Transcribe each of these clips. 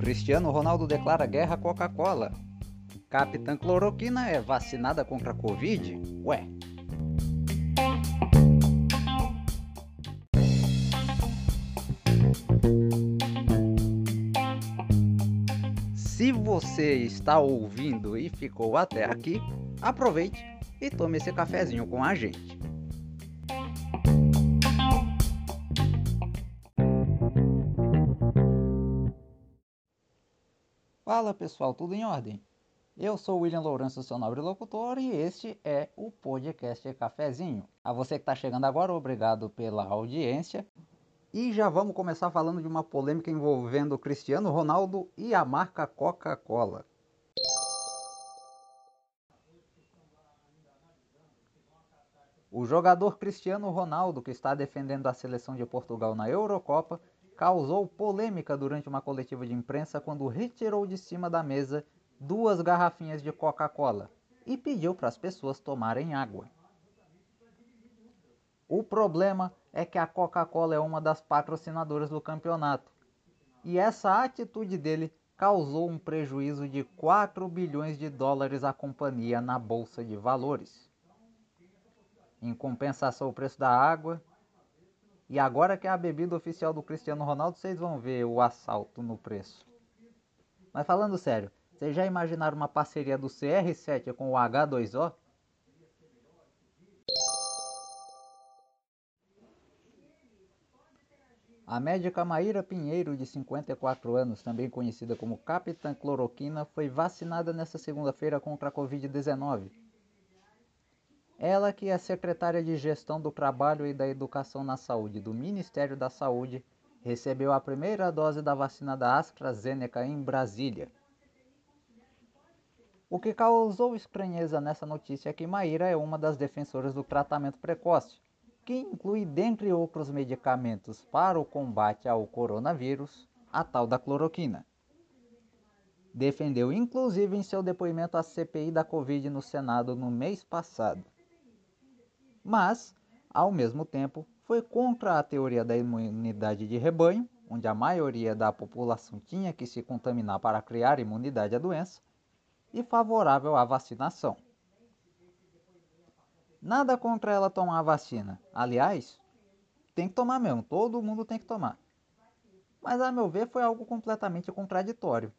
Cristiano Ronaldo declara guerra à Coca-Cola. Capitã Cloroquina é vacinada contra a Covid? Ué. Se você está ouvindo e ficou até aqui, aproveite e tome esse cafezinho com a gente. Fala pessoal, tudo em ordem? Eu sou o William Lourenço, seu nobre locutor, e este é o podcast Cafezinho. A você que está chegando agora, obrigado pela audiência. E já vamos começar falando de uma polêmica envolvendo Cristiano Ronaldo e a marca Coca-Cola. O jogador Cristiano Ronaldo, que está defendendo a seleção de Portugal na Eurocopa, causou polêmica durante uma coletiva de imprensa quando retirou de cima da mesa duas garrafinhas de Coca-Cola e pediu para as pessoas tomarem água. O problema é que a Coca-Cola é uma das patrocinadoras do campeonato e essa atitude dele causou um prejuízo de 4 bilhões de dólares à companhia na bolsa de valores. Em compensação, o preço da água e agora que é a bebida oficial do Cristiano Ronaldo, vocês vão ver o assalto no preço. Mas falando sério, vocês já imaginaram uma parceria do CR7 com o H2O? A médica Maíra Pinheiro, de 54 anos, também conhecida como Capitã Cloroquina, foi vacinada nesta segunda-feira contra a Covid-19 ela que é secretária de Gestão do Trabalho e da Educação na Saúde do Ministério da Saúde, recebeu a primeira dose da vacina da AstraZeneca em Brasília. O que causou estranheza nessa notícia é que Maíra é uma das defensoras do tratamento precoce, que inclui, dentre outros medicamentos para o combate ao coronavírus, a tal da cloroquina. Defendeu inclusive em seu depoimento à CPI da Covid no Senado no mês passado mas, ao mesmo tempo, foi contra a teoria da imunidade de rebanho, onde a maioria da população tinha que se contaminar para criar imunidade à doença, e favorável à vacinação. Nada contra ela tomar a vacina. Aliás, tem que tomar mesmo, todo mundo tem que tomar. Mas a meu ver foi algo completamente contraditório.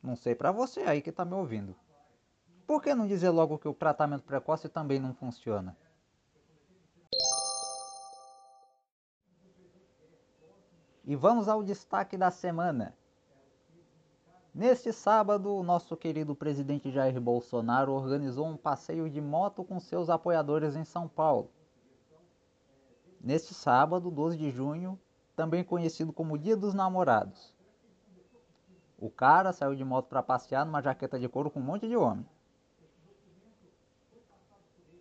Não sei para você aí que está me ouvindo. Por que não dizer logo que o tratamento precoce também não funciona? E vamos ao destaque da semana. Neste sábado, o nosso querido presidente Jair Bolsonaro organizou um passeio de moto com seus apoiadores em São Paulo. Neste sábado, 12 de junho, também conhecido como Dia dos Namorados. O cara saiu de moto para passear numa jaqueta de couro com um monte de homem.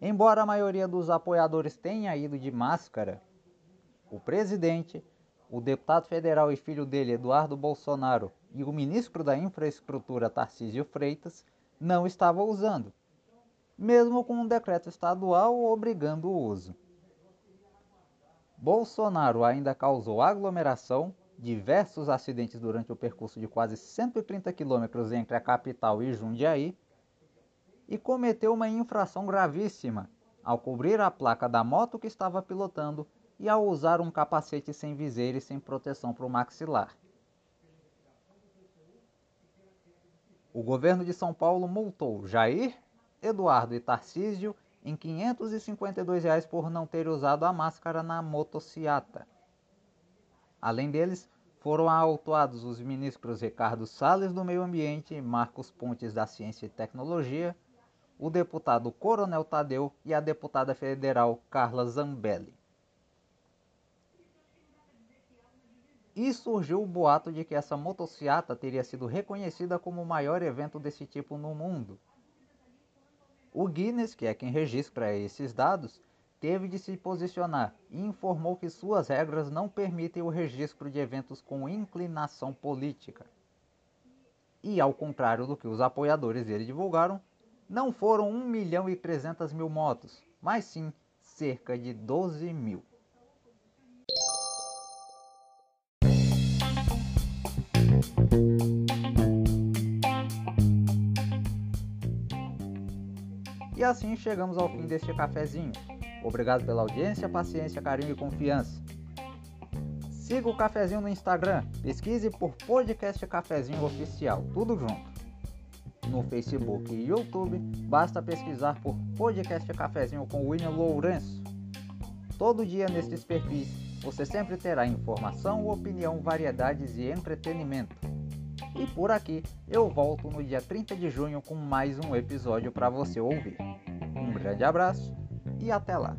Embora a maioria dos apoiadores tenha ido de máscara, o presidente o deputado federal e filho dele, Eduardo Bolsonaro, e o ministro da Infraestrutura, Tarcísio Freitas, não estavam usando, mesmo com um decreto estadual obrigando o uso. Bolsonaro ainda causou aglomeração, diversos acidentes durante o percurso de quase 130 quilômetros entre a capital e Jundiaí, e cometeu uma infração gravíssima ao cobrir a placa da moto que estava pilotando e ao usar um capacete sem viseira e sem proteção para o maxilar. O governo de São Paulo multou Jair, Eduardo e Tarcísio em 552 reais por não ter usado a máscara na motociata. Além deles, foram autuados os ministros Ricardo Salles do Meio Ambiente Marcos Pontes da Ciência e Tecnologia, o deputado Coronel Tadeu e a deputada federal Carla Zambelli. E surgiu o boato de que essa motociata teria sido reconhecida como o maior evento desse tipo no mundo. O Guinness, que é quem registra esses dados, teve de se posicionar e informou que suas regras não permitem o registro de eventos com inclinação política. E ao contrário do que os apoiadores dele divulgaram, não foram 1 milhão e 300 mil motos, mas sim cerca de 12 mil. E assim chegamos ao fim deste cafezinho. Obrigado pela audiência, paciência, carinho e confiança. Siga o cafezinho no Instagram, pesquise por Podcast Cafezinho Oficial, tudo junto. No Facebook e YouTube, basta pesquisar por Podcast Cafezinho com William Lourenço. Todo dia nestes perfis, você sempre terá informação, opinião, variedades e entretenimento. E por aqui, eu volto no dia 30 de junho com mais um episódio para você ouvir. Um grande abraço e até lá!